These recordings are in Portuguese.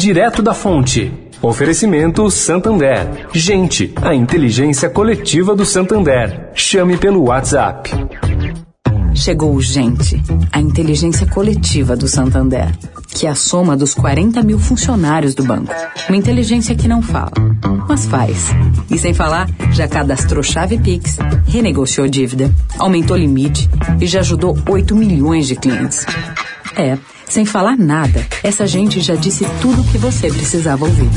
Direto da Fonte. Oferecimento Santander. Gente, a inteligência coletiva do Santander. Chame pelo WhatsApp. Chegou Gente, a inteligência coletiva do Santander, que é a soma dos 40 mil funcionários do banco. Uma inteligência que não fala, mas faz. E sem falar, já cadastrou chave Pix, renegociou dívida, aumentou limite e já ajudou 8 milhões de clientes. É, sem falar nada, essa gente já disse tudo o que você precisava ouvir.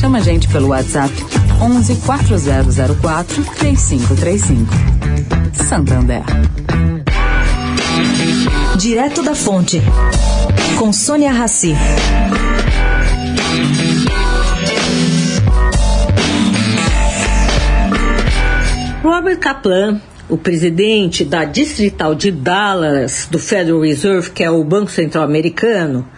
Chama a gente pelo WhatsApp 11 4004 3535. Santander. Direto da Fonte, com Sônia Rassi. Robert Kaplan, o presidente da Distrital de Dallas do Federal Reserve, que é o Banco Central Americano,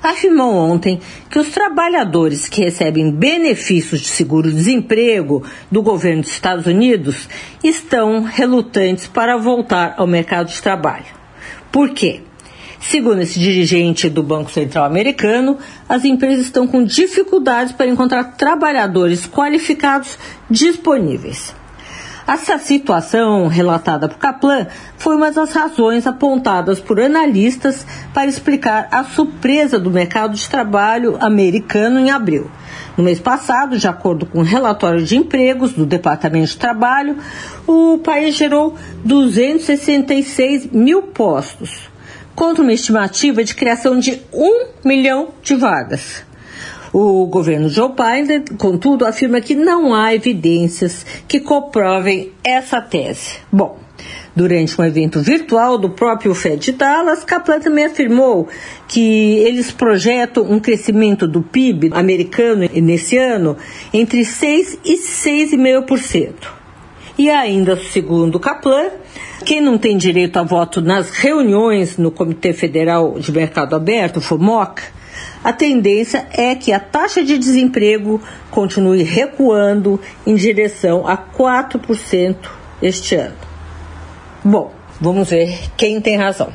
afirmou ontem que os trabalhadores que recebem benefícios de seguro-desemprego do governo dos Estados Unidos estão relutantes para voltar ao mercado de trabalho. Por quê? Segundo esse dirigente do Banco Central americano, as empresas estão com dificuldades para encontrar trabalhadores qualificados disponíveis. Essa situação relatada por Kaplan foi uma das razões apontadas por analistas para explicar a surpresa do mercado de trabalho americano em abril. No mês passado, de acordo com o um relatório de empregos do Departamento de Trabalho, o país gerou 266 mil postos, contra uma estimativa de criação de um milhão de vagas. O governo Joe Biden, contudo, afirma que não há evidências que comprovem essa tese. Bom, Durante um evento virtual do próprio Fed Dallas, Kaplan também afirmou que eles projetam um crescimento do PIB americano nesse ano entre 6 e 6,5%. E ainda, segundo Kaplan, quem não tem direito a voto nas reuniões no Comitê Federal de Mercado Aberto, FOMOC, a tendência é que a taxa de desemprego continue recuando em direção a 4% este ano. Bom, vamos ver quem tem razão.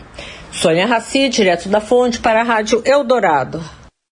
Sônia Raci, direto da fonte para a Rádio Eldorado.